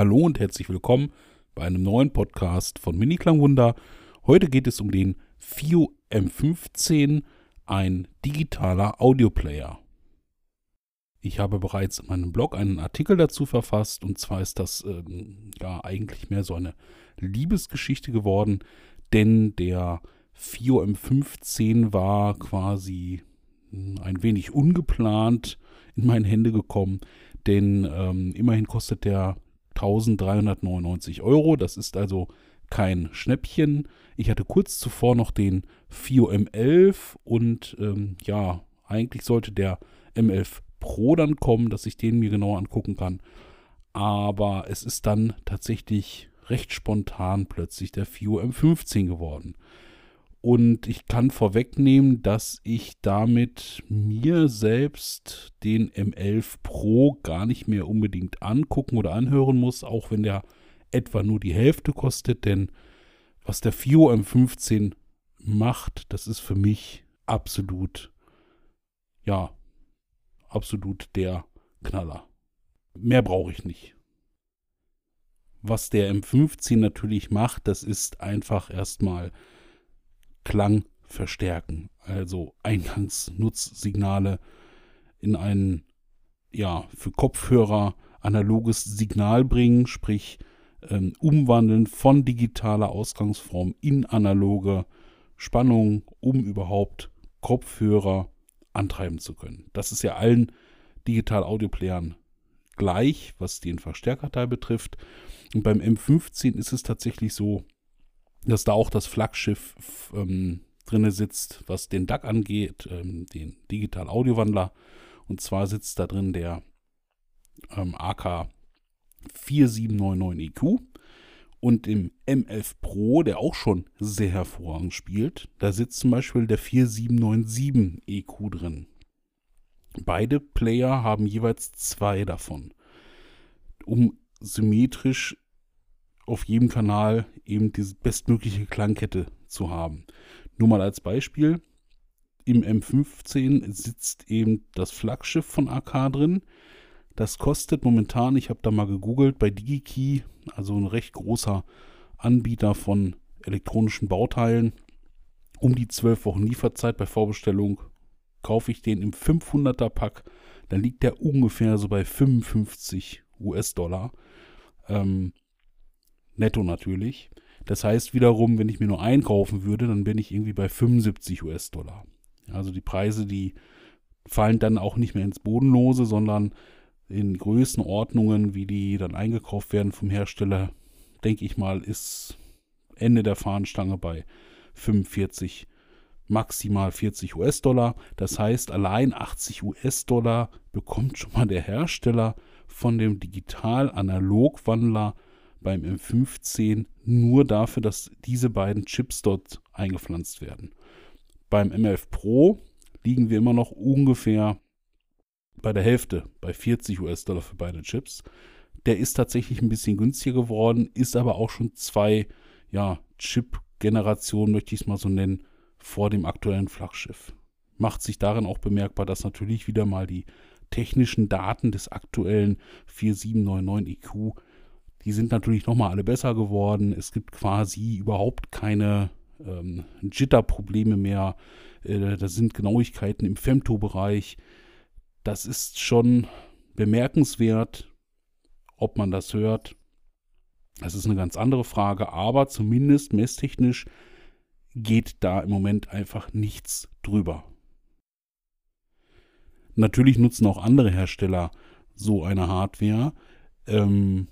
Hallo und herzlich willkommen bei einem neuen Podcast von Mini Klangwunder. Heute geht es um den FIO M15, ein digitaler Audioplayer. Ich habe bereits in meinem Blog einen Artikel dazu verfasst und zwar ist das ähm, ja eigentlich mehr so eine Liebesgeschichte geworden, denn der FIO M15 war quasi hm, ein wenig ungeplant in meine Hände gekommen, denn ähm, immerhin kostet der 1399 Euro. Das ist also kein Schnäppchen. Ich hatte kurz zuvor noch den FIO M11 und ähm, ja, eigentlich sollte der M11 Pro dann kommen, dass ich den mir genauer angucken kann. Aber es ist dann tatsächlich recht spontan plötzlich der FIO M15 geworden. Und ich kann vorwegnehmen, dass ich damit mir selbst den M11 Pro gar nicht mehr unbedingt angucken oder anhören muss, auch wenn der etwa nur die Hälfte kostet. Denn was der FIO M15 macht, das ist für mich absolut, ja, absolut der Knaller. Mehr brauche ich nicht. Was der M15 natürlich macht, das ist einfach erstmal Klang verstärken. Also Eingangsnutzsignale in ein, ja, für Kopfhörer analoges Signal bringen, sprich ähm, umwandeln von digitaler Ausgangsform in analoge Spannung, um überhaupt Kopfhörer antreiben zu können. Das ist ja allen Digital-Audio-Playern gleich, was den Verstärkerteil betrifft. Und beim M15 ist es tatsächlich so, dass da auch das Flaggschiff ähm, drin sitzt, was den DAC angeht, ähm, den Digital Audiowandler. Und zwar sitzt da drin der ähm, AK 4799 EQ. Und im M11 Pro, der auch schon sehr hervorragend spielt, da sitzt zum Beispiel der 4797 EQ drin. Beide Player haben jeweils zwei davon, um symmetrisch auf jedem Kanal eben diese bestmögliche Klangkette zu haben. Nur mal als Beispiel, im M15 sitzt eben das Flaggschiff von AK drin. Das kostet momentan, ich habe da mal gegoogelt, bei DigiKey, also ein recht großer Anbieter von elektronischen Bauteilen, um die 12 Wochen Lieferzeit bei Vorbestellung. Kaufe ich den im 500er Pack, dann liegt der ungefähr so bei 55 US-Dollar. Ähm, netto natürlich. Das heißt wiederum, wenn ich mir nur einkaufen würde, dann bin ich irgendwie bei 75 US-Dollar. Also die Preise, die fallen dann auch nicht mehr ins Bodenlose, sondern in Größenordnungen, wie die dann eingekauft werden vom Hersteller, denke ich mal, ist Ende der Fahnenstange bei 45, maximal 40 US-Dollar. Das heißt, allein 80 US-Dollar bekommt schon mal der Hersteller von dem Digital-Analog-Wandler beim M15 nur dafür, dass diese beiden Chips dort eingepflanzt werden. Beim M11 Pro liegen wir immer noch ungefähr bei der Hälfte, bei 40 US-Dollar für beide Chips. Der ist tatsächlich ein bisschen günstiger geworden, ist aber auch schon zwei ja, Chip-Generationen, möchte ich es mal so nennen, vor dem aktuellen Flaggschiff. Macht sich darin auch bemerkbar, dass natürlich wieder mal die technischen Daten des aktuellen 4799 EQ die sind natürlich nochmal alle besser geworden. Es gibt quasi überhaupt keine ähm, Jitter-Probleme mehr. Äh, da sind Genauigkeiten im Femto-Bereich. Das ist schon bemerkenswert, ob man das hört. Das ist eine ganz andere Frage, aber zumindest messtechnisch geht da im Moment einfach nichts drüber. Natürlich nutzen auch andere Hersteller so eine Hardware. Ähm,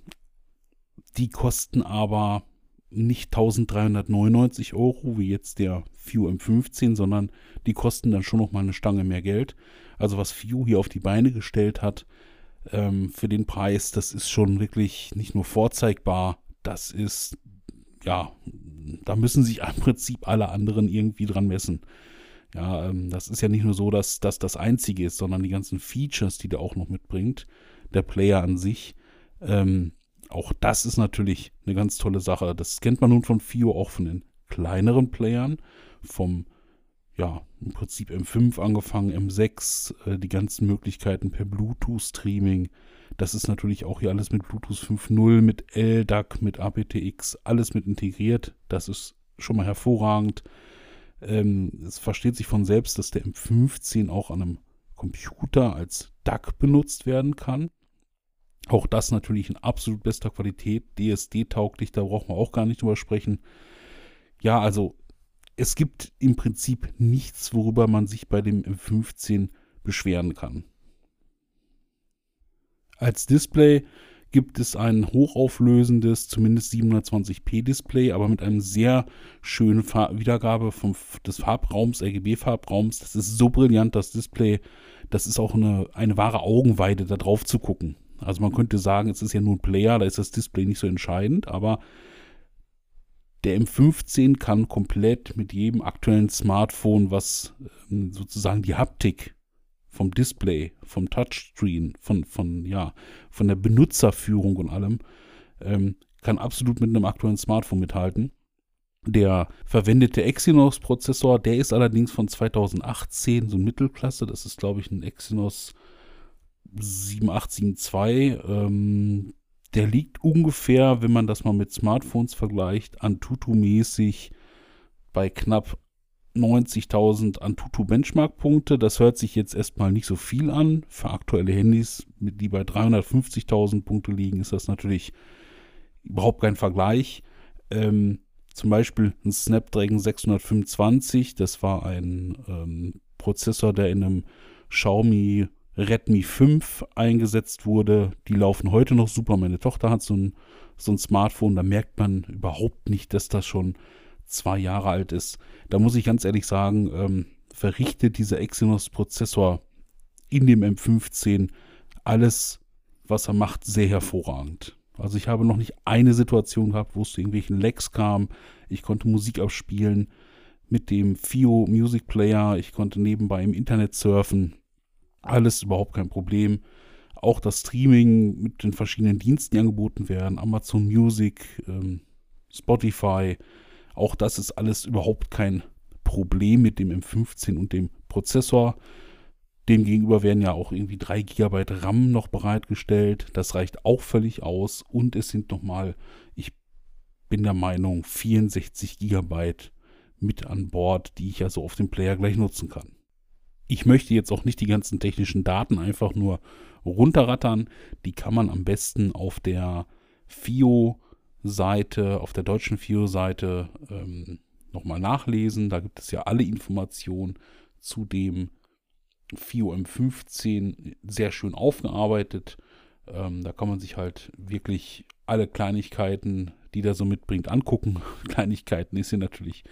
die kosten aber nicht 1399 Euro wie jetzt der View M15, sondern die kosten dann schon noch mal eine Stange mehr Geld. Also was View hier auf die Beine gestellt hat ähm, für den Preis, das ist schon wirklich nicht nur vorzeigbar, das ist, ja, da müssen sich im Prinzip alle anderen irgendwie dran messen. Ja, ähm, das ist ja nicht nur so, dass das das Einzige ist, sondern die ganzen Features, die der auch noch mitbringt, der Player an sich, ähm, auch das ist natürlich eine ganz tolle Sache. Das kennt man nun von FIO auch von den kleineren Playern, vom ja, im Prinzip M5 angefangen, M6, äh, die ganzen Möglichkeiten per Bluetooth-Streaming, Das ist natürlich auch hier alles mit Bluetooth 5.0, mit LDAC, mit aptX, alles mit integriert. Das ist schon mal hervorragend. Ähm, es versteht sich von selbst, dass der M15 auch an einem Computer als DAC benutzt werden kann. Auch das natürlich in absolut bester Qualität, DSD-tauglich, da brauchen wir auch gar nicht drüber sprechen. Ja, also es gibt im Prinzip nichts, worüber man sich bei dem M15 beschweren kann. Als Display gibt es ein hochauflösendes, zumindest 720p Display, aber mit einem sehr schönen Far Wiedergabe vom, des Farbraums, RGB-Farbraums. Das ist so brillant, das Display. Das ist auch eine, eine wahre Augenweide, da drauf zu gucken. Also man könnte sagen, es ist ja nur ein Player, da ist das Display nicht so entscheidend, aber der M15 kann komplett mit jedem aktuellen Smartphone, was ähm, sozusagen die Haptik vom Display, vom Touchscreen, von, von, ja, von der Benutzerführung und allem, ähm, kann absolut mit einem aktuellen Smartphone mithalten. Der verwendete Exynos-Prozessor, der ist allerdings von 2018, so Mittelklasse. Das ist, glaube ich, ein Exynos 7872. Ähm, der liegt ungefähr, wenn man das mal mit Smartphones vergleicht, Antutu-mäßig bei knapp 90.000 Antutu Benchmark-Punkte. Das hört sich jetzt erstmal nicht so viel an. Für aktuelle Handys, die bei 350.000 Punkte liegen, ist das natürlich überhaupt kein Vergleich. Ähm, zum Beispiel ein Snapdragon 625, das war ein ähm, Prozessor, der in einem Xiaomi Redmi 5 eingesetzt wurde. Die laufen heute noch super. Meine Tochter hat so ein, so ein Smartphone, da merkt man überhaupt nicht, dass das schon zwei Jahre alt ist. Da muss ich ganz ehrlich sagen, ähm, verrichtet dieser Exynos-Prozessor in dem M15 alles, was er macht, sehr hervorragend. Also ich habe noch nicht eine Situation gehabt, wo es zu irgendwelchen Lags kam. Ich konnte Musik abspielen mit dem FIO Music Player. Ich konnte nebenbei im Internet surfen. Alles überhaupt kein Problem. Auch das Streaming mit den verschiedenen Diensten, die angeboten werden, Amazon Music, ähm, Spotify, auch das ist alles überhaupt kein Problem mit dem M15 und dem Prozessor. Demgegenüber werden ja auch irgendwie 3 GB RAM noch bereitgestellt. Das reicht auch völlig aus. Und es sind nochmal, ich bin der Meinung, 64 GB mit an Bord, die ich also auf dem Player gleich nutzen kann. Ich möchte jetzt auch nicht die ganzen technischen Daten einfach nur runterrattern. Die kann man am besten auf der FIO Seite, auf der deutschen FIO-Seite ähm, nochmal nachlesen. Da gibt es ja alle Informationen zu dem FIO M15 sehr schön aufgearbeitet. Ähm, da kann man sich halt wirklich alle Kleinigkeiten, die der so mitbringt, angucken. Kleinigkeiten ist hier natürlich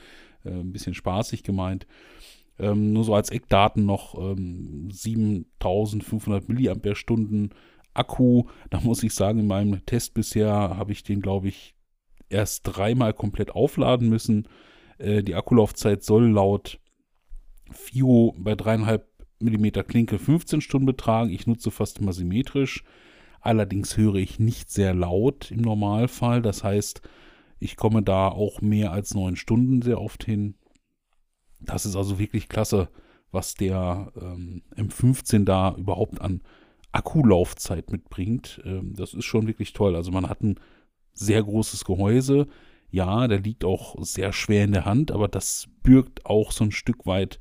äh, ein bisschen spaßig gemeint. Ähm, nur so als Eckdaten noch ähm, 7500 Milliampere-Stunden Akku, da muss ich sagen, in meinem Test bisher habe ich den, glaube ich, erst dreimal komplett aufladen müssen. Äh, die Akkulaufzeit soll laut FIO bei 3,5 mm Klinke 15 Stunden betragen. Ich nutze fast immer symmetrisch. Allerdings höre ich nicht sehr laut im Normalfall. Das heißt, ich komme da auch mehr als 9 Stunden sehr oft hin. Das ist also wirklich klasse, was der ähm, M15 da überhaupt an Akkulaufzeit mitbringt. Ähm, das ist schon wirklich toll. Also man hat ein sehr großes Gehäuse. Ja, der liegt auch sehr schwer in der Hand, aber das bürgt auch so ein Stück weit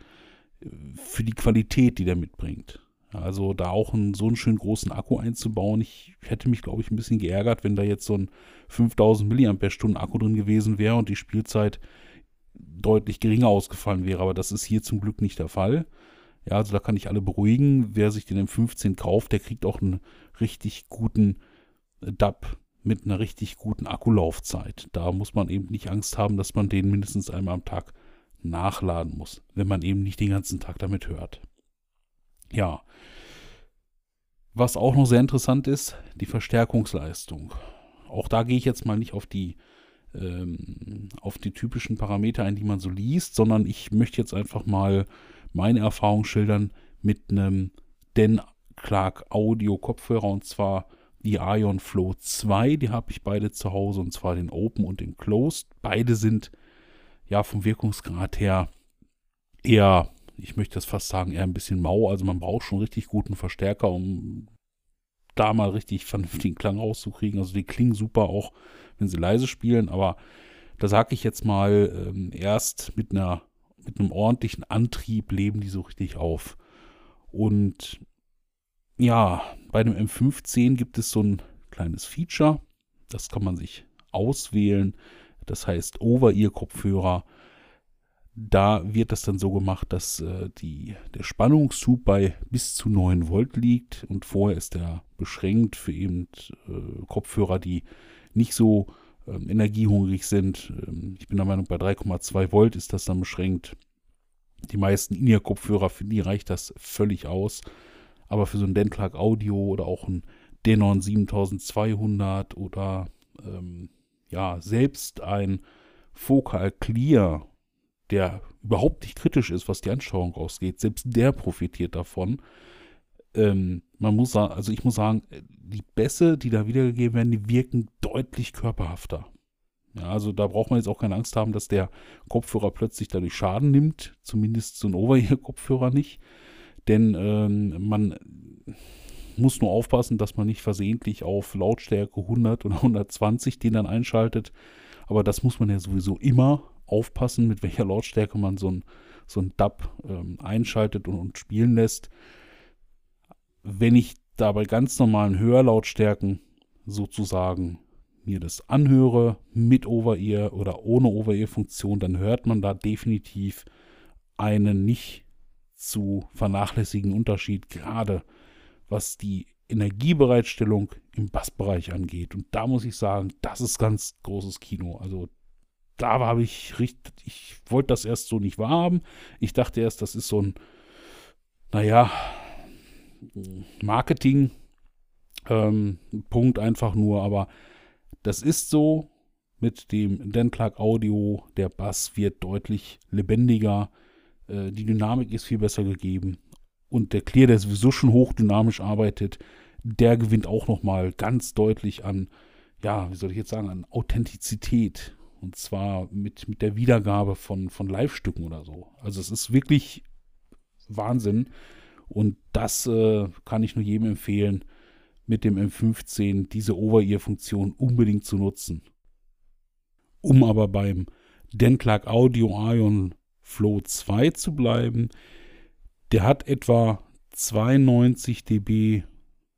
äh, für die Qualität, die der mitbringt. Also da auch einen, so einen schönen großen Akku einzubauen. Ich hätte mich, glaube ich, ein bisschen geärgert, wenn da jetzt so ein 5000 mAh Akku drin gewesen wäre und die Spielzeit deutlich geringer ausgefallen wäre. Aber das ist hier zum Glück nicht der Fall. Ja, also da kann ich alle beruhigen. Wer sich den M15 kauft, der kriegt auch einen richtig guten äh, DAP mit einer richtig guten Akkulaufzeit. Da muss man eben nicht Angst haben, dass man den mindestens einmal am Tag nachladen muss, wenn man eben nicht den ganzen Tag damit hört. Ja. Was auch noch sehr interessant ist, die Verstärkungsleistung. Auch da gehe ich jetzt mal nicht auf die ähm, auf die typischen Parameter ein, die man so liest, sondern ich möchte jetzt einfach mal meine Erfahrung schildern mit einem Den Clark Audio Kopfhörer und zwar die Ion Flow 2. Die habe ich beide zu Hause und zwar den Open und den Closed. Beide sind ja vom Wirkungsgrad her eher, ich möchte das fast sagen, eher ein bisschen mau. Also man braucht schon richtig guten Verstärker, um da mal richtig vernünftigen Klang rauszukriegen. Also die klingen super auch, wenn sie leise spielen, aber da sage ich jetzt mal, ähm, erst mit einer mit einem ordentlichen Antrieb leben die so richtig auf. Und ja, bei dem M15 gibt es so ein kleines Feature, das kann man sich auswählen. Das heißt Over-Ear-Kopfhörer. Da wird das dann so gemacht, dass äh, die, der Spannungszug bei bis zu 9 Volt liegt und vorher ist der beschränkt für eben äh, Kopfhörer, die nicht so äh, energiehungrig sind. Ähm, ich bin der Meinung, bei 3,2 Volt ist das dann beschränkt. Die meisten In-Ear-Kopfhörer, für die reicht das völlig aus. Aber für so ein Dentlark Audio oder auch ein Denon 7200 oder ähm, ja, selbst ein Focal Clear der überhaupt nicht kritisch ist, was die Ansteuerung ausgeht, selbst der profitiert davon. Ähm, man muss sagen, also ich muss sagen, die Bässe, die da wiedergegeben werden, die wirken deutlich körperhafter. Ja, also da braucht man jetzt auch keine Angst haben, dass der Kopfhörer plötzlich dadurch Schaden nimmt, zumindest so ein Over-Ear-Kopfhörer nicht. Denn ähm, man muss nur aufpassen, dass man nicht versehentlich auf Lautstärke 100 oder 120 den dann einschaltet. Aber das muss man ja sowieso immer aufpassen, mit welcher Lautstärke man so ein, so ein Dub ähm, einschaltet und, und spielen lässt. Wenn ich da bei ganz normalen Hörlautstärken sozusagen mir das anhöre mit Over-Ear oder ohne Over-Ear-Funktion, dann hört man da definitiv einen nicht zu vernachlässigen Unterschied, gerade was die Energiebereitstellung im Bassbereich angeht. Und da muss ich sagen, das ist ganz großes Kino. Also da habe ich richtig, ich wollte das erst so nicht wahrhaben. Ich dachte erst, das ist so ein, naja, Marketing ähm, einfach nur, aber das ist so mit dem Dentlark Audio, der Bass wird deutlich lebendiger, äh, die Dynamik ist viel besser gegeben und der Clear, der sowieso schon hochdynamisch arbeitet, der gewinnt auch nochmal ganz deutlich an, ja, wie soll ich jetzt sagen, an Authentizität und zwar mit, mit der Wiedergabe von, von Live-Stücken oder so. Also es ist wirklich Wahnsinn. Und das äh, kann ich nur jedem empfehlen, mit dem M15 diese Over-Ear-Funktion unbedingt zu nutzen. Um aber beim Dentlark Audio Ion Flow 2 zu bleiben, der hat etwa 92 dB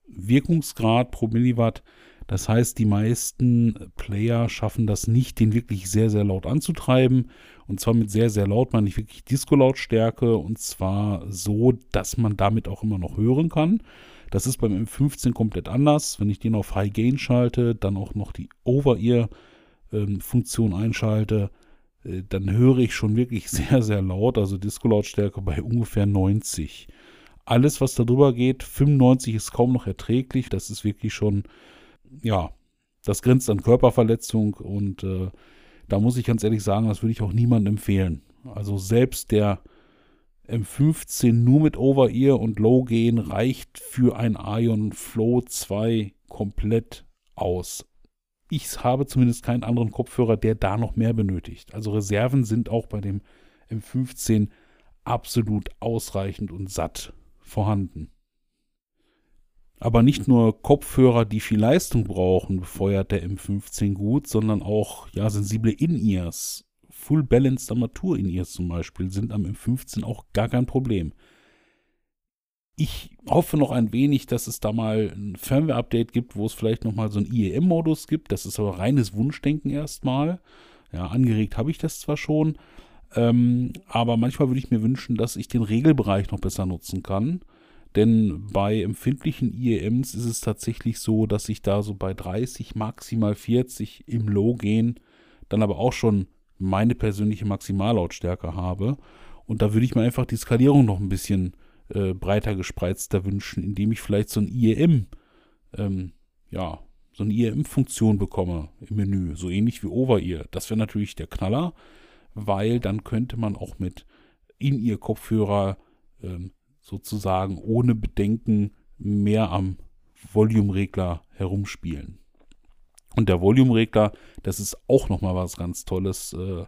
Wirkungsgrad pro Milliwatt. Das heißt, die meisten Player schaffen das nicht, den wirklich sehr, sehr laut anzutreiben. Und zwar mit sehr, sehr laut meine ich wirklich Disco-Lautstärke. Und zwar so, dass man damit auch immer noch hören kann. Das ist beim M15 komplett anders. Wenn ich den auf High Gain schalte, dann auch noch die Over-Ear-Funktion einschalte, äh, dann höre ich schon wirklich sehr, sehr laut. Also Disco-Lautstärke bei ungefähr 90. Alles, was darüber geht, 95 ist kaum noch erträglich. Das ist wirklich schon ja, das grenzt an Körperverletzung und äh, da muss ich ganz ehrlich sagen, das würde ich auch niemandem empfehlen. Also selbst der M15 nur mit Over-Ear und Low Gain reicht für ein Ion Flow 2 komplett aus. Ich habe zumindest keinen anderen Kopfhörer, der da noch mehr benötigt. Also Reserven sind auch bei dem M15 absolut ausreichend und satt vorhanden. Aber nicht nur Kopfhörer, die viel Leistung brauchen, befeuert der M15 gut, sondern auch ja, sensible In-Ears. Full Balanced Armatur-In-Ears zum Beispiel sind am M15 auch gar kein Problem. Ich hoffe noch ein wenig, dass es da mal ein Firmware-Update gibt, wo es vielleicht nochmal so einen IEM-Modus gibt. Das ist aber reines Wunschdenken erstmal. Ja, angeregt habe ich das zwar schon, ähm, aber manchmal würde ich mir wünschen, dass ich den Regelbereich noch besser nutzen kann. Denn bei empfindlichen IEMs ist es tatsächlich so, dass ich da so bei 30, maximal 40 im Low gehen, dann aber auch schon meine persönliche Maximallautstärke habe. Und da würde ich mir einfach die Skalierung noch ein bisschen äh, breiter gespreizter wünschen, indem ich vielleicht so ein IEM, ähm, ja, so eine IEM-Funktion bekomme im Menü, so ähnlich wie Over-Ear. Das wäre natürlich der Knaller, weil dann könnte man auch mit In-Ear-Kopfhörer ähm, sozusagen ohne Bedenken mehr am Volume-Regler herumspielen. Und der Volume-Regler, das ist auch nochmal was ganz Tolles. Äh,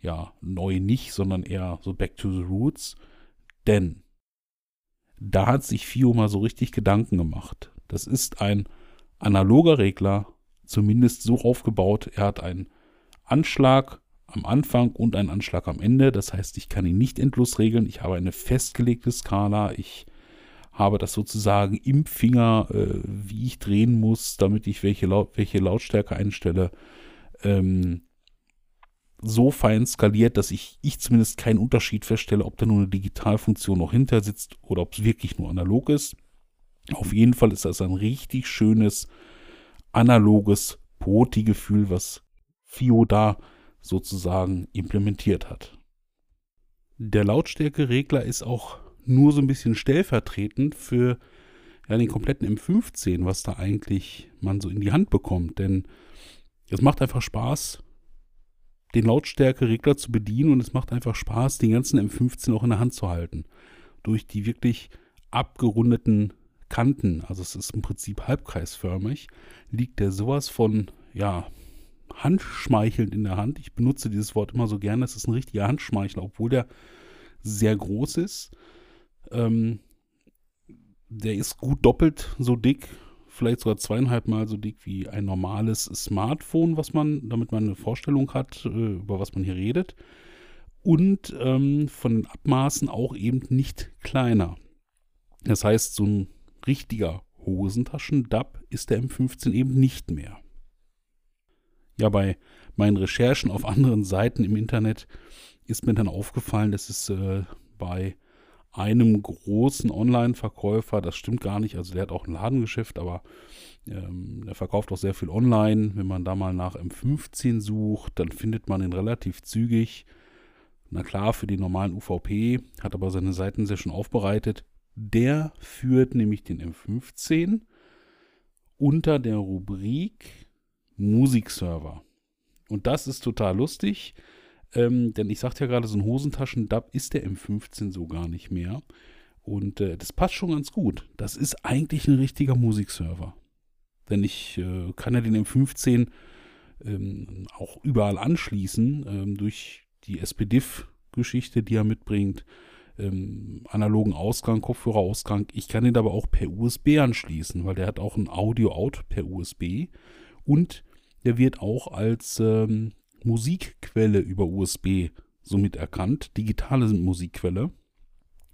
ja, neu nicht, sondern eher so back to the roots. Denn da hat sich FIO mal so richtig Gedanken gemacht. Das ist ein analoger Regler, zumindest so aufgebaut. Er hat einen Anschlag am Anfang und einen Anschlag am Ende. Das heißt, ich kann ihn nicht endlos regeln. Ich habe eine festgelegte Skala. Ich habe das sozusagen im Finger, äh, wie ich drehen muss, damit ich welche, Laut welche Lautstärke einstelle. Ähm, so fein skaliert, dass ich, ich zumindest keinen Unterschied feststelle, ob da nur eine Digitalfunktion noch hinter sitzt oder ob es wirklich nur analog ist. Auf jeden Fall ist das ein richtig schönes, analoges Poti-Gefühl, was FIO da sozusagen implementiert hat. Der Lautstärkeregler ist auch nur so ein bisschen stellvertretend für ja, den kompletten M15, was da eigentlich man so in die Hand bekommt. Denn es macht einfach Spaß, den Lautstärkeregler zu bedienen und es macht einfach Spaß, den ganzen M15 auch in der Hand zu halten. Durch die wirklich abgerundeten Kanten, also es ist im Prinzip halbkreisförmig, liegt der sowas von, ja, handschmeichelnd in der Hand. Ich benutze dieses Wort immer so gerne. Es ist ein richtiger Handschmeichler, obwohl der sehr groß ist. Ähm, der ist gut doppelt so dick, vielleicht sogar zweieinhalb Mal so dick wie ein normales Smartphone, was man, damit man eine Vorstellung hat, äh, über was man hier redet. Und ähm, von den Abmaßen auch eben nicht kleiner. Das heißt, so ein richtiger Hosentaschen-Dub ist der M15 eben nicht mehr. Ja, bei meinen Recherchen auf anderen Seiten im Internet ist mir dann aufgefallen, dass es äh, bei einem großen Online-Verkäufer, das stimmt gar nicht, also der hat auch ein Ladengeschäft, aber ähm, der verkauft auch sehr viel online. Wenn man da mal nach M15 sucht, dann findet man ihn relativ zügig. Na klar, für den normalen UVP, hat aber seine Seiten sehr schön aufbereitet. Der führt nämlich den M15 unter der Rubrik Musikserver. Und das ist total lustig. Ähm, denn ich sagte ja gerade, so ein Hosentaschen-Dub ist der M15 so gar nicht mehr. Und äh, das passt schon ganz gut. Das ist eigentlich ein richtiger Musikserver. Denn ich äh, kann ja den M15 ähm, auch überall anschließen ähm, durch die SPDIF-Geschichte, die er mitbringt. Ähm, analogen Ausgang, Kopfhörerausgang. Ich kann den aber auch per USB anschließen, weil der hat auch ein Audio-Out per USB und der wird auch als ähm, Musikquelle über USB somit erkannt, digitale Musikquelle.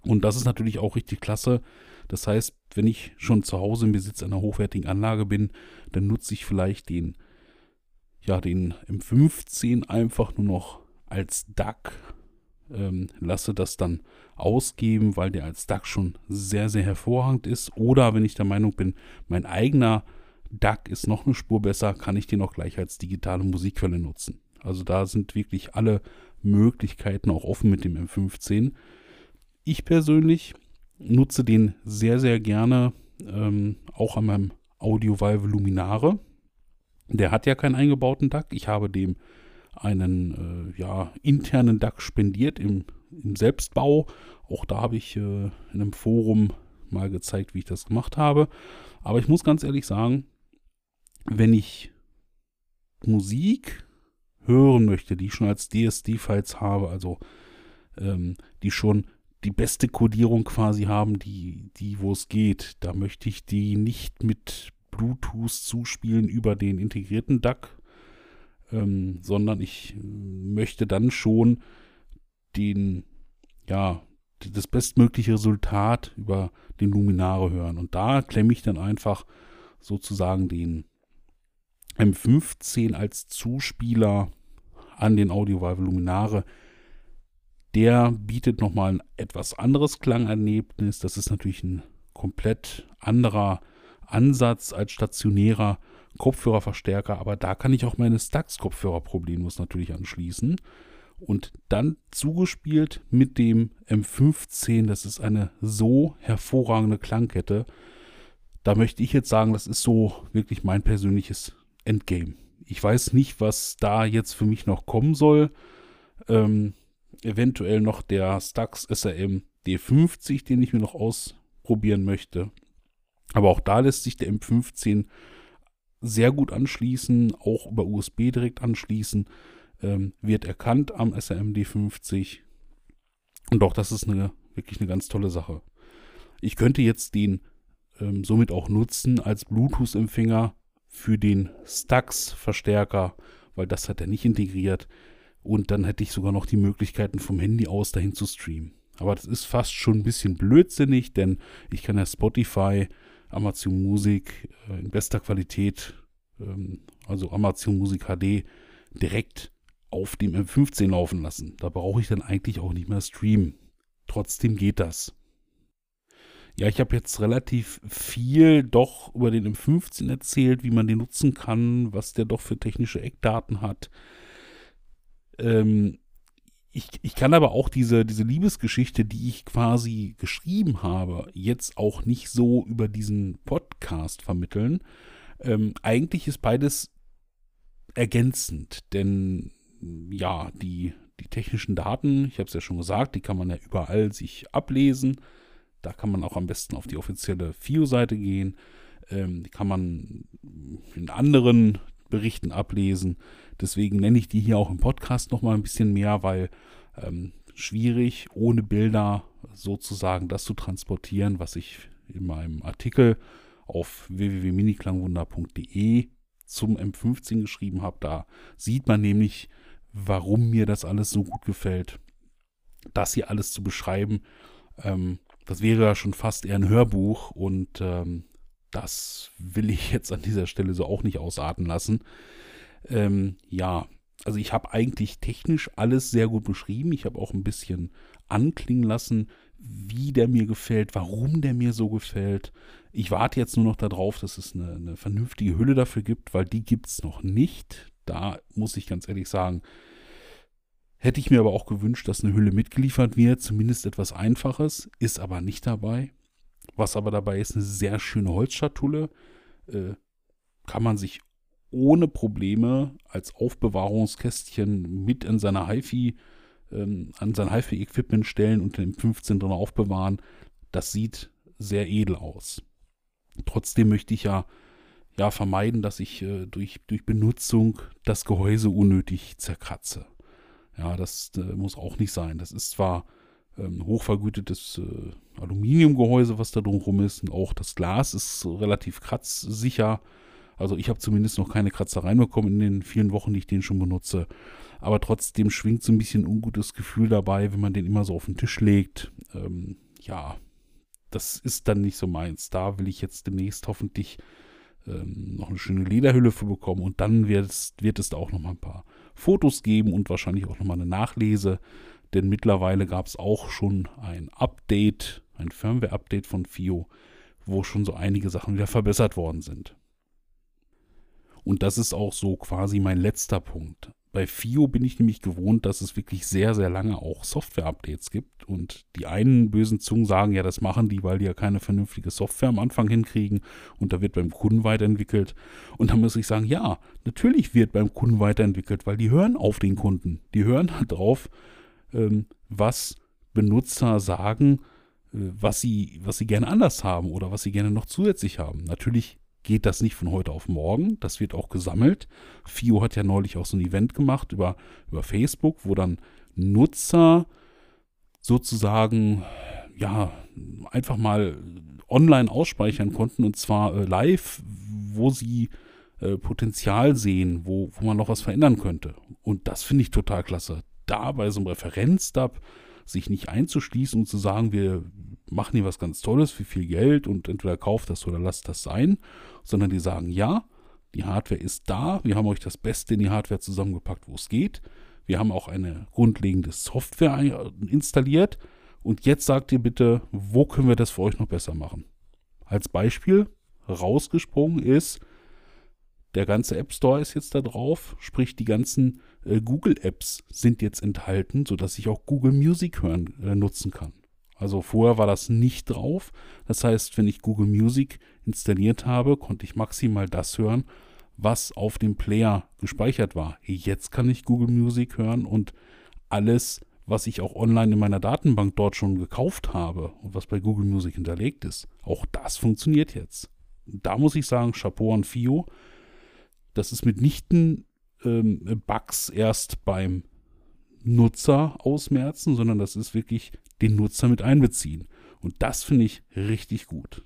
Und das ist natürlich auch richtig klasse. Das heißt, wenn ich schon zu Hause im Besitz einer hochwertigen Anlage bin, dann nutze ich vielleicht den, ja, den M15 einfach nur noch als DAC, ähm, lasse das dann ausgeben, weil der als DAC schon sehr, sehr hervorragend ist. Oder wenn ich der Meinung bin, mein eigener DAC ist noch eine Spur besser, kann ich den auch gleich als digitale Musikquelle nutzen. Also da sind wirklich alle Möglichkeiten auch offen mit dem M15. Ich persönlich nutze den sehr, sehr gerne ähm, auch an meinem Audio Valve Luminare. Der hat ja keinen eingebauten DAC. Ich habe dem einen äh, ja, internen DAC spendiert im, im, Selbstbau. Auch da habe ich äh, in einem Forum mal gezeigt, wie ich das gemacht habe. Aber ich muss ganz ehrlich sagen, wenn ich Musik hören möchte, die ich schon als DSD-Files habe, also ähm, die schon die beste Codierung quasi haben, die, die wo es geht, da möchte ich die nicht mit Bluetooth zuspielen über den integrierten DAC, ähm, sondern ich möchte dann schon den, ja, das bestmögliche Resultat über den Luminare hören. Und da klemme ich dann einfach sozusagen den M15 als Zuspieler an den Audiovalve Luminare. Der bietet nochmal ein etwas anderes Klangerlebnis. Das ist natürlich ein komplett anderer Ansatz als stationärer Kopfhörerverstärker, aber da kann ich auch meine Stax-Kopfhörer problemlos natürlich anschließen. Und dann zugespielt mit dem M15, das ist eine so hervorragende Klangkette. Da möchte ich jetzt sagen, das ist so wirklich mein persönliches Endgame. Ich weiß nicht, was da jetzt für mich noch kommen soll. Ähm, eventuell noch der Stax SRM D50, den ich mir noch ausprobieren möchte. Aber auch da lässt sich der M15 sehr gut anschließen, auch über USB direkt anschließen. Ähm, wird erkannt am SRM D50. Und auch das ist eine, wirklich eine ganz tolle Sache. Ich könnte jetzt den ähm, somit auch nutzen als Bluetooth-Empfänger für den Stax-Verstärker, weil das hat er nicht integriert. Und dann hätte ich sogar noch die Möglichkeiten vom Handy aus dahin zu streamen. Aber das ist fast schon ein bisschen blödsinnig, denn ich kann ja Spotify, Amazon Musik äh, in bester Qualität, ähm, also Amazon Musik HD, direkt auf dem M15 laufen lassen. Da brauche ich dann eigentlich auch nicht mehr streamen. Trotzdem geht das. Ja, ich habe jetzt relativ viel doch über den M15 erzählt, wie man den nutzen kann, was der doch für technische Eckdaten hat. Ähm, ich, ich kann aber auch diese, diese Liebesgeschichte, die ich quasi geschrieben habe, jetzt auch nicht so über diesen Podcast vermitteln. Ähm, eigentlich ist beides ergänzend, denn ja, die, die technischen Daten, ich habe es ja schon gesagt, die kann man ja überall sich ablesen. Da kann man auch am besten auf die offizielle FIO-Seite gehen. Ähm, die kann man in anderen Berichten ablesen. Deswegen nenne ich die hier auch im Podcast nochmal ein bisschen mehr, weil ähm, schwierig, ohne Bilder sozusagen das zu transportieren, was ich in meinem Artikel auf www.miniklangwunder.de zum M15 geschrieben habe. Da sieht man nämlich, warum mir das alles so gut gefällt. Das hier alles zu beschreiben, ähm, das wäre ja schon fast eher ein Hörbuch und ähm, das will ich jetzt an dieser Stelle so auch nicht ausarten lassen. Ähm, ja, also ich habe eigentlich technisch alles sehr gut beschrieben. Ich habe auch ein bisschen anklingen lassen, wie der mir gefällt, warum der mir so gefällt. Ich warte jetzt nur noch darauf, dass es eine, eine vernünftige Hülle dafür gibt, weil die gibt es noch nicht. Da muss ich ganz ehrlich sagen, hätte ich mir aber auch gewünscht, dass eine Hülle mitgeliefert wird, zumindest etwas Einfaches, ist aber nicht dabei. Was aber dabei ist, eine sehr schöne Holzschatulle. Äh, kann man sich ohne Probleme als Aufbewahrungskästchen mit in seiner HiFi, ähm, an sein HiFi-Equipment stellen und den 15 drin aufbewahren. Das sieht sehr edel aus. Trotzdem möchte ich ja, ja vermeiden, dass ich äh, durch, durch Benutzung das Gehäuse unnötig zerkratze. Ja, das äh, muss auch nicht sein. Das ist zwar ähm, hochvergütetes äh, Aluminiumgehäuse, was da drumherum ist. Und auch das Glas ist relativ kratzsicher. Also ich habe zumindest noch keine Kratzereien bekommen in den vielen Wochen, die ich den schon benutze. Aber trotzdem schwingt so ein bisschen ein ungutes Gefühl dabei, wenn man den immer so auf den Tisch legt. Ähm, ja, das ist dann nicht so meins. Da will ich jetzt demnächst hoffentlich ähm, noch eine schöne Lederhülle für bekommen und dann wird es, wird es da auch noch mal ein paar Fotos geben und wahrscheinlich auch noch mal eine Nachlese denn mittlerweile gab es auch schon ein Update, ein Firmware-Update von FIO, wo schon so einige Sachen wieder verbessert worden sind. Und das ist auch so quasi mein letzter Punkt. Bei FIO bin ich nämlich gewohnt, dass es wirklich sehr, sehr lange auch Software-Updates gibt. Und die einen bösen Zungen sagen, ja, das machen die, weil die ja keine vernünftige Software am Anfang hinkriegen und da wird beim Kunden weiterentwickelt. Und da muss ich sagen, ja, natürlich wird beim Kunden weiterentwickelt, weil die hören auf den Kunden. Die hören darauf, ähm, was Benutzer sagen, äh, was, sie, was sie gerne anders haben oder was sie gerne noch zusätzlich haben. Natürlich geht das nicht von heute auf morgen. Das wird auch gesammelt. FIO hat ja neulich auch so ein Event gemacht über, über Facebook, wo dann Nutzer sozusagen ja einfach mal online ausspeichern konnten und zwar äh, live, wo sie äh, Potenzial sehen, wo, wo man noch was verändern könnte. Und das finde ich total klasse da bei so einem Referenzdab sich nicht einzuschließen und zu sagen, wir machen hier was ganz Tolles für viel Geld und entweder kauft das oder lasst das sein, sondern die sagen, ja, die Hardware ist da, wir haben euch das Beste in die Hardware zusammengepackt, wo es geht. Wir haben auch eine grundlegende Software installiert und jetzt sagt ihr bitte, wo können wir das für euch noch besser machen? Als Beispiel rausgesprungen ist, der ganze App Store ist jetzt da drauf, sprich die ganzen äh, Google Apps sind jetzt enthalten, sodass ich auch Google Music hören äh, nutzen kann. Also vorher war das nicht drauf. Das heißt, wenn ich Google Music installiert habe, konnte ich maximal das hören, was auf dem Player gespeichert war. Jetzt kann ich Google Music hören und alles, was ich auch online in meiner Datenbank dort schon gekauft habe und was bei Google Music hinterlegt ist, auch das funktioniert jetzt. Da muss ich sagen, Chapeau an FIO das ist mitnichten ähm, Bugs erst beim Nutzer ausmerzen, sondern das ist wirklich den Nutzer mit einbeziehen. Und das finde ich richtig gut.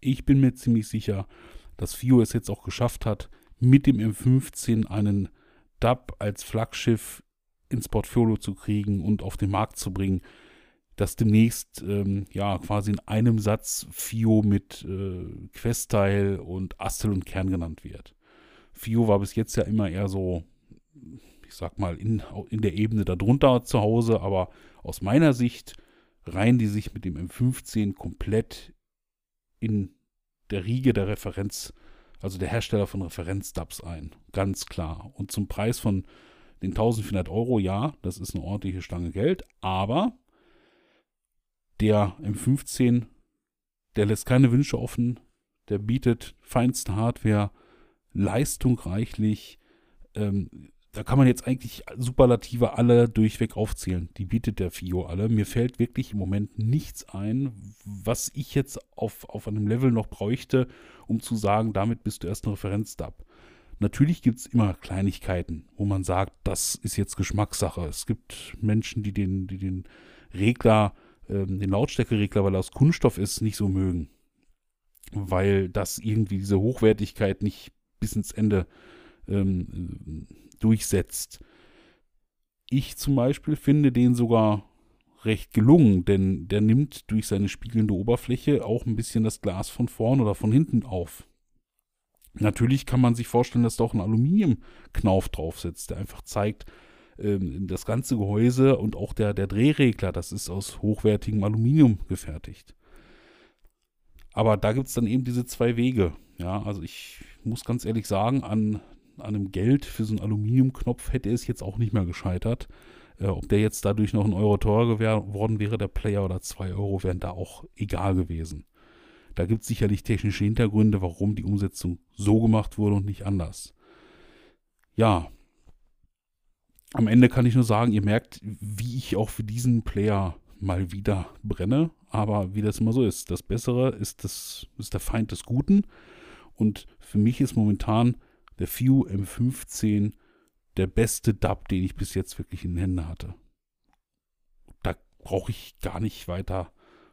ich bin mir ziemlich sicher, dass FIO es jetzt auch geschafft hat, mit dem M15 einen DAB als Flaggschiff ins Portfolio zu kriegen und auf den Markt zu bringen, dass demnächst ähm, ja quasi in einem Satz FIO mit äh, Questteil und Astel und Kern genannt wird. FIO war bis jetzt ja immer eher so, ich sag mal, in, in der Ebene darunter zu Hause, aber aus meiner Sicht reihen die sich mit dem M15 komplett in der Riege der Referenz, also der Hersteller von Referenz-Dubs ein. Ganz klar. Und zum Preis von den 1400 Euro, ja, das ist eine ordentliche Stange Geld, aber der M15, der lässt keine Wünsche offen, der bietet feinste Hardware, Leistung reichlich, ähm, da kann man jetzt eigentlich Superlative alle durchweg aufzählen. Die bietet der FIO alle. Mir fällt wirklich im Moment nichts ein, was ich jetzt auf, auf einem Level noch bräuchte, um zu sagen, damit bist du erst ein Referenzdub. Natürlich gibt es immer Kleinigkeiten, wo man sagt, das ist jetzt Geschmackssache. Es gibt Menschen, die den, die den Regler, ähm, den Lautstärkeregler, weil er aus Kunststoff ist, nicht so mögen. Weil das irgendwie diese Hochwertigkeit nicht bis ins Ende ähm, durchsetzt. Ich zum Beispiel finde den sogar recht gelungen, denn der nimmt durch seine spiegelnde Oberfläche auch ein bisschen das Glas von vorn oder von hinten auf. Natürlich kann man sich vorstellen, dass da auch ein Aluminiumknauf drauf sitzt, der einfach zeigt, ähm, das ganze Gehäuse und auch der, der Drehregler, das ist aus hochwertigem Aluminium gefertigt. Aber da gibt es dann eben diese zwei Wege. Ja, also ich muss ganz ehrlich sagen, an an einem Geld für so einen Aluminiumknopf hätte es jetzt auch nicht mehr gescheitert. Äh, ob der jetzt dadurch noch ein Euro teurer geworden wäre, der Player oder zwei Euro, wären da auch egal gewesen. Da gibt es sicherlich technische Hintergründe, warum die Umsetzung so gemacht wurde und nicht anders. Ja, am Ende kann ich nur sagen, ihr merkt, wie ich auch für diesen Player mal wieder brenne. Aber wie das immer so ist, das Bessere ist, das, ist der Feind des Guten. Und für mich ist momentan der Few M15 der beste Dub, den ich bis jetzt wirklich in den Händen hatte. Da brauche ich gar nicht weiter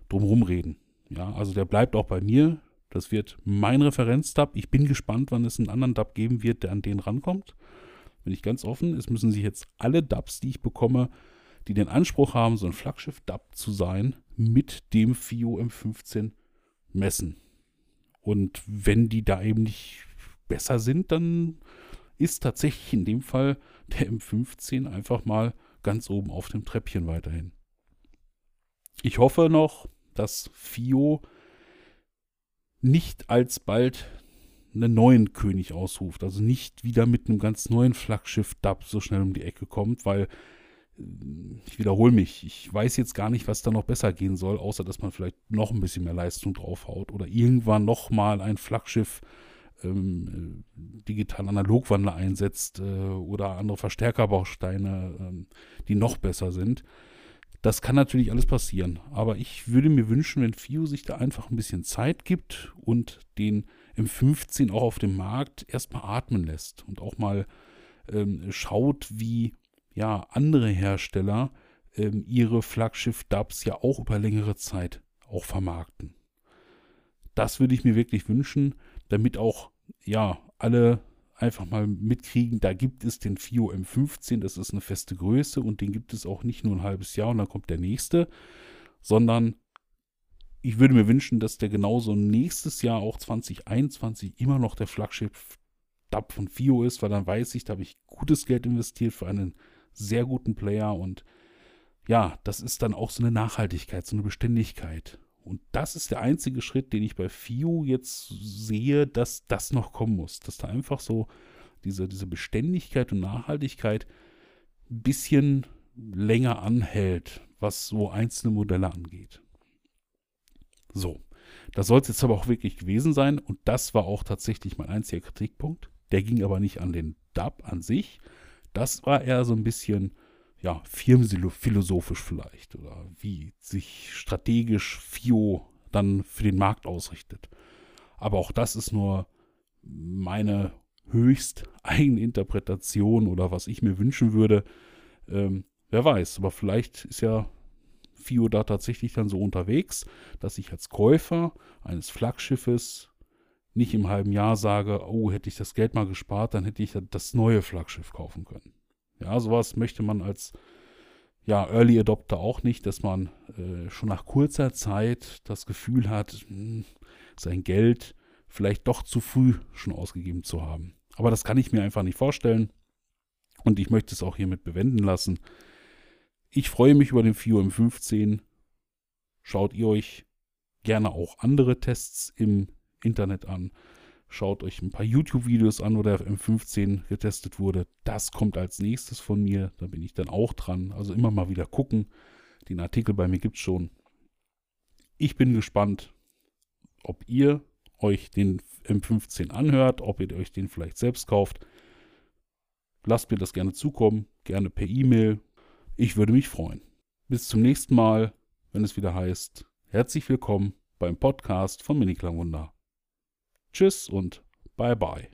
drum reden. Ja, also der bleibt auch bei mir. Das wird mein Referenzdub. Ich bin gespannt, wann es einen anderen Dub geben wird, der an den rankommt. Bin ich ganz offen. Es müssen sich jetzt alle Dubs, die ich bekomme, die den Anspruch haben, so ein Flaggschiff-Dub zu sein, mit dem FIO M15 messen. Und wenn die da eben nicht besser sind, dann ist tatsächlich in dem Fall der M15 einfach mal ganz oben auf dem Treppchen weiterhin. Ich hoffe noch, dass FIO nicht alsbald einen neuen König ausruft, also nicht wieder mit einem ganz neuen Flaggschiff DAP so schnell um die Ecke kommt, weil ich wiederhole mich, ich weiß jetzt gar nicht, was da noch besser gehen soll, außer dass man vielleicht noch ein bisschen mehr Leistung draufhaut oder irgendwann nochmal ein Flaggschiff ähm, digital Analogwandler einsetzt äh, oder andere Verstärkerbausteine, ähm, die noch besser sind. Das kann natürlich alles passieren. Aber ich würde mir wünschen, wenn FIO sich da einfach ein bisschen Zeit gibt und den M15 auch auf dem Markt erstmal atmen lässt und auch mal ähm, schaut, wie ja andere Hersteller ähm, ihre Flaggschiff-Dubs ja auch über längere Zeit auch vermarkten. Das würde ich mir wirklich wünschen, damit auch ja, alle einfach mal mitkriegen, da gibt es den FIO M15, das ist eine feste Größe und den gibt es auch nicht nur ein halbes Jahr und dann kommt der nächste, sondern ich würde mir wünschen, dass der genauso nächstes Jahr auch 2021 immer noch der Flaggschiff DAP von FIO ist, weil dann weiß ich, da habe ich gutes Geld investiert für einen sehr guten Player und ja, das ist dann auch so eine Nachhaltigkeit, so eine Beständigkeit. Und das ist der einzige Schritt, den ich bei FIU jetzt sehe, dass das noch kommen muss. Dass da einfach so diese, diese Beständigkeit und Nachhaltigkeit ein bisschen länger anhält, was so einzelne Modelle angeht. So, das soll es jetzt aber auch wirklich gewesen sein. Und das war auch tatsächlich mein einziger Kritikpunkt. Der ging aber nicht an den DAB an sich. Das war eher so ein bisschen ja, firmenphilosophisch vielleicht oder wie sich strategisch FIO dann für den Markt ausrichtet. Aber auch das ist nur meine höchst eigene Interpretation oder was ich mir wünschen würde. Ähm, wer weiß, aber vielleicht ist ja FIO da tatsächlich dann so unterwegs, dass ich als Käufer eines Flaggschiffes nicht im halben Jahr sage, oh, hätte ich das Geld mal gespart, dann hätte ich das neue Flaggschiff kaufen können. Ja, sowas möchte man als ja, Early Adopter auch nicht, dass man äh, schon nach kurzer Zeit das Gefühl hat, mh, hm, sein Geld vielleicht doch zu früh schon ausgegeben zu haben. Aber das kann ich mir einfach nicht vorstellen und ich möchte es auch hiermit bewenden lassen. Ich freue mich über den FIO M15. Schaut ihr euch gerne auch andere Tests im Internet an. Schaut euch ein paar YouTube-Videos an, wo der M15 getestet wurde. Das kommt als nächstes von mir. Da bin ich dann auch dran. Also immer mal wieder gucken. Den Artikel bei mir gibt es schon. Ich bin gespannt, ob ihr euch den M15 anhört, ob ihr euch den vielleicht selbst kauft. Lasst mir das gerne zukommen, gerne per E-Mail. Ich würde mich freuen. Bis zum nächsten Mal, wenn es wieder heißt, herzlich willkommen beim Podcast von Mini Klangwunder. Tschüss und bye bye.